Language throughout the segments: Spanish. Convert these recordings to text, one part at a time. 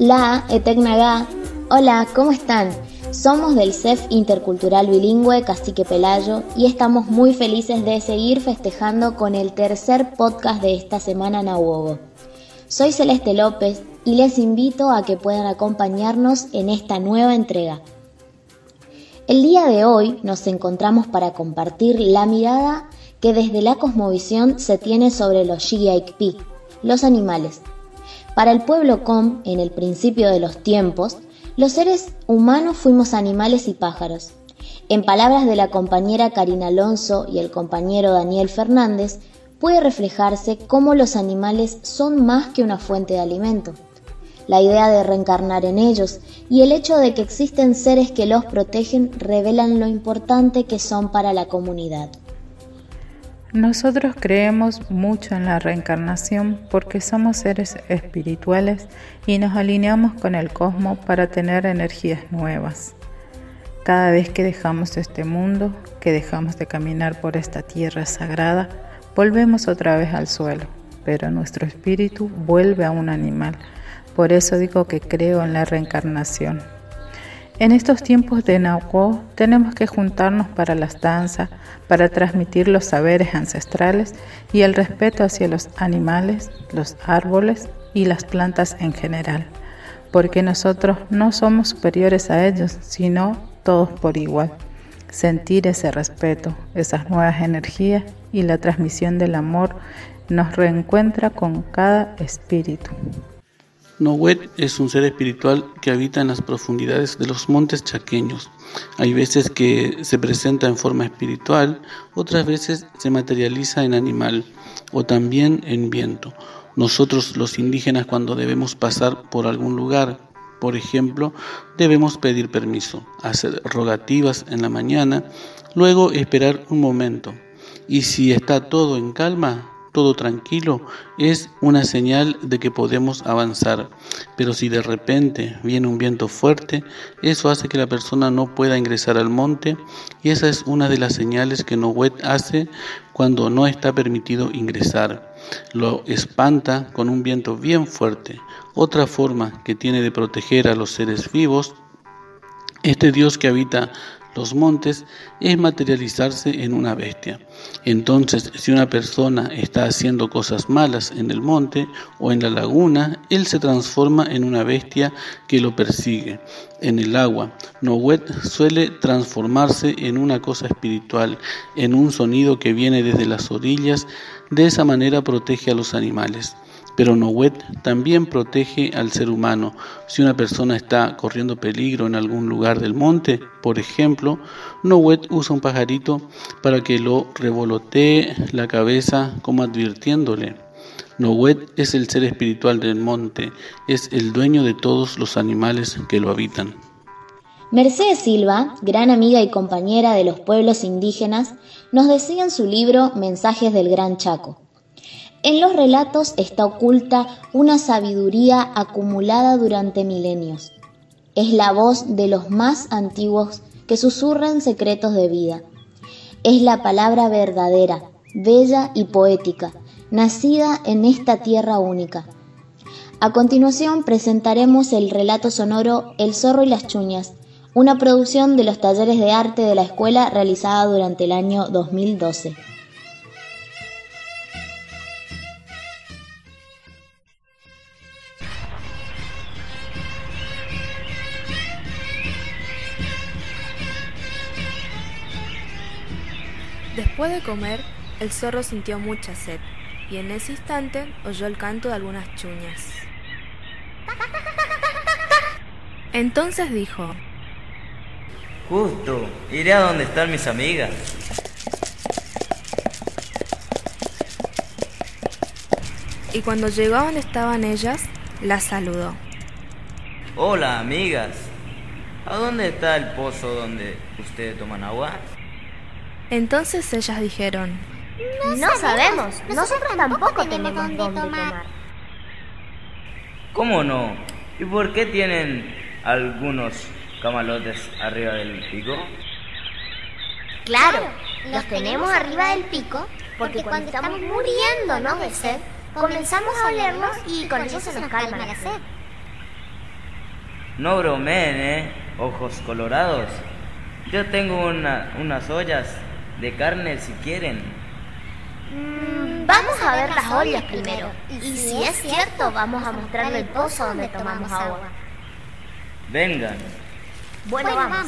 La Etegnaga. Hola, ¿cómo están? Somos del CEF Intercultural Bilingüe Cacique Pelayo y estamos muy felices de seguir festejando con el tercer podcast de esta semana Nahuogo. Soy Celeste López y les invito a que puedan acompañarnos en esta nueva entrega. El día de hoy nos encontramos para compartir la mirada que desde la cosmovisión se tiene sobre los Shigiaikpi, los animales. Para el pueblo Com, en el principio de los tiempos, los seres humanos fuimos animales y pájaros. En palabras de la compañera Karina Alonso y el compañero Daniel Fernández, puede reflejarse cómo los animales son más que una fuente de alimento. La idea de reencarnar en ellos y el hecho de que existen seres que los protegen revelan lo importante que son para la comunidad. Nosotros creemos mucho en la reencarnación porque somos seres espirituales y nos alineamos con el cosmos para tener energías nuevas. Cada vez que dejamos este mundo, que dejamos de caminar por esta tierra sagrada, volvemos otra vez al suelo, pero nuestro espíritu vuelve a un animal. Por eso digo que creo en la reencarnación. En estos tiempos de Nahuatl tenemos que juntarnos para las danzas, para transmitir los saberes ancestrales y el respeto hacia los animales, los árboles y las plantas en general, porque nosotros no somos superiores a ellos, sino todos por igual. Sentir ese respeto, esas nuevas energías y la transmisión del amor nos reencuentra con cada espíritu. Nohuet es un ser espiritual que habita en las profundidades de los montes chaqueños. Hay veces que se presenta en forma espiritual, otras veces se materializa en animal o también en viento. Nosotros los indígenas cuando debemos pasar por algún lugar, por ejemplo, debemos pedir permiso, hacer rogativas en la mañana, luego esperar un momento. Y si está todo en calma, todo tranquilo, es una señal de que podemos avanzar. Pero si de repente viene un viento fuerte, eso hace que la persona no pueda ingresar al monte y esa es una de las señales que Nohuet hace cuando no está permitido ingresar. Lo espanta con un viento bien fuerte. Otra forma que tiene de proteger a los seres vivos, este Dios que habita los montes es materializarse en una bestia. Entonces, si una persona está haciendo cosas malas en el monte o en la laguna, él se transforma en una bestia que lo persigue. En el agua, Nohuet suele transformarse en una cosa espiritual, en un sonido que viene desde las orillas, de esa manera protege a los animales. Pero Nohuet también protege al ser humano. Si una persona está corriendo peligro en algún lugar del monte, por ejemplo, Nohuet usa un pajarito para que lo revolotee la cabeza como advirtiéndole. Nohuet es el ser espiritual del monte, es el dueño de todos los animales que lo habitan. Mercedes Silva, gran amiga y compañera de los pueblos indígenas, nos decía en su libro Mensajes del Gran Chaco. En los relatos está oculta una sabiduría acumulada durante milenios. Es la voz de los más antiguos que susurran secretos de vida. Es la palabra verdadera, bella y poética, nacida en esta tierra única. A continuación presentaremos el relato sonoro El zorro y las chuñas, una producción de los talleres de arte de la escuela realizada durante el año 2012. Después de comer, el zorro sintió mucha sed y en ese instante oyó el canto de algunas chuñas. Entonces dijo, Justo, iré a donde están mis amigas. Y cuando llegó a donde estaban ellas, las saludó. Hola, amigas. ¿A dónde está el pozo donde ustedes toman agua? Entonces ellas dijeron, No, sabemos, nosotros, tampoco tenemos dónde tomar. ¿Cómo no? ¿Y por qué tienen algunos camalotes arriba del pico? Claro, los tenemos arriba del pico porque cuando estamos muriéndonos de sed, comenzamos a olerlos y con eso se nos calma la sed. No bromeen, ¿eh? Ojos colorados. Yo tengo unas ollas de carne si quieren. Mm, vamos a ver las ollas primero. Y si es cierto, vamos a mostrarle el pozo donde tomamos agua. Vengan. Bueno, vamos.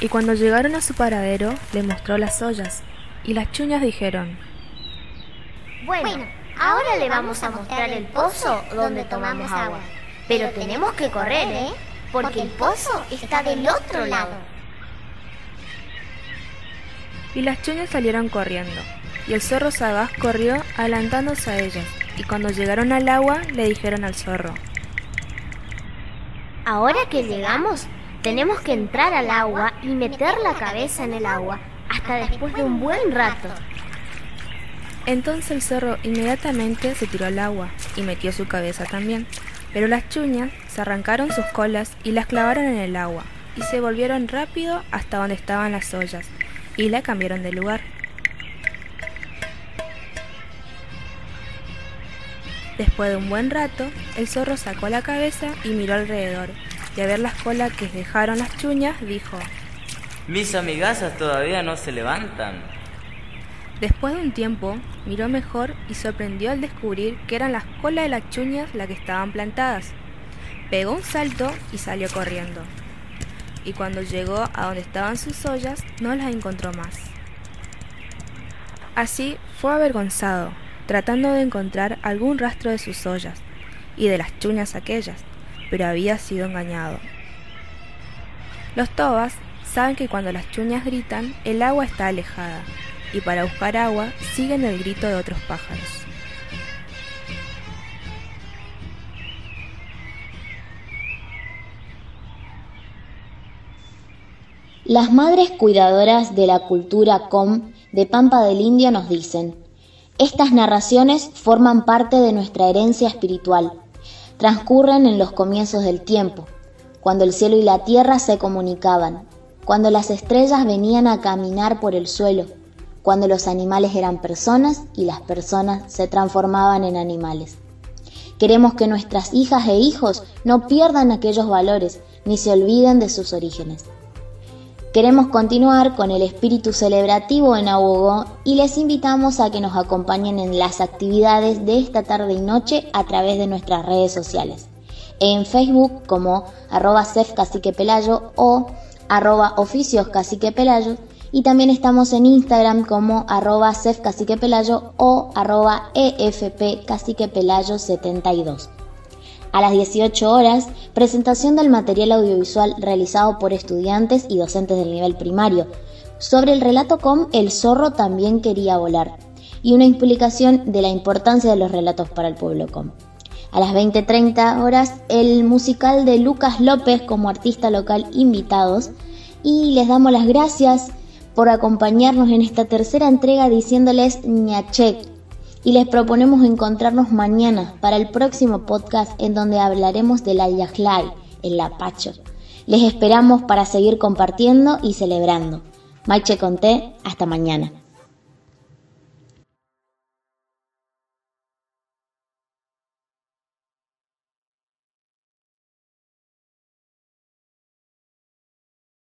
Y cuando llegaron a su paradero, le mostró las ollas. Y las chuñas dijeron, Bueno, ahora le vamos a mostrar el pozo donde tomamos agua. Pero tenemos que correr, ¿eh? Porque el pozo está del otro lado. Y las chuñas salieron corriendo. Y el zorro sagaz corrió adelantándose a ellas. Y cuando llegaron al agua, le dijeron al zorro, Ahora que llegamos, tenemos que entrar al agua y meter la cabeza en el agua hasta después de un buen rato. Entonces el zorro inmediatamente se tiró al agua y metió su cabeza también. Pero las chuñas se arrancaron sus colas y las clavaron en el agua y se volvieron rápido hasta donde estaban las ollas y la cambiaron de lugar. Después de un buen rato, el zorro sacó la cabeza y miró alrededor, y a ver las colas que dejaron las chuñas, dijo, Mis amigasas todavía no se levantan. Después de un tiempo, miró mejor y sorprendió al descubrir que eran las colas de las chuñas las que estaban plantadas. Pegó un salto y salió corriendo. Y cuando llegó a donde estaban sus ollas, no las encontró más. Así fue avergonzado, tratando de encontrar algún rastro de sus ollas y de las chuñas aquellas, pero había sido engañado. Los tobas saben que cuando las chuñas gritan, el agua está alejada, y para buscar agua siguen el grito de otros pájaros. Las madres cuidadoras de la cultura com de Pampa del Indio nos dicen, estas narraciones forman parte de nuestra herencia espiritual. Transcurren en los comienzos del tiempo, cuando el cielo y la tierra se comunicaban, cuando las estrellas venían a caminar por el suelo, cuando los animales eran personas y las personas se transformaban en animales. Queremos que nuestras hijas e hijos no pierdan aquellos valores ni se olviden de sus orígenes. Queremos continuar con el espíritu celebrativo en Abogo y les invitamos a que nos acompañen en las actividades de esta tarde y noche a través de nuestras redes sociales. En Facebook como arroba o arroba oficios Pelayo y también estamos en Instagram como arroba Pelayo o arroba EFP 72. A las 18 horas, presentación del material audiovisual realizado por estudiantes y docentes del nivel primario. Sobre el relato com El zorro también quería volar. Y una explicación de la importancia de los relatos para el pueblo com. A las 20.30 horas, el musical de Lucas López como artista local invitados. Y les damos las gracias por acompañarnos en esta tercera entrega diciéndoles ñache y les proponemos encontrarnos mañana para el próximo podcast en donde hablaremos del Ayahlay, el Lapacho. Les esperamos para seguir compartiendo y celebrando. Maiche Conté, hasta mañana.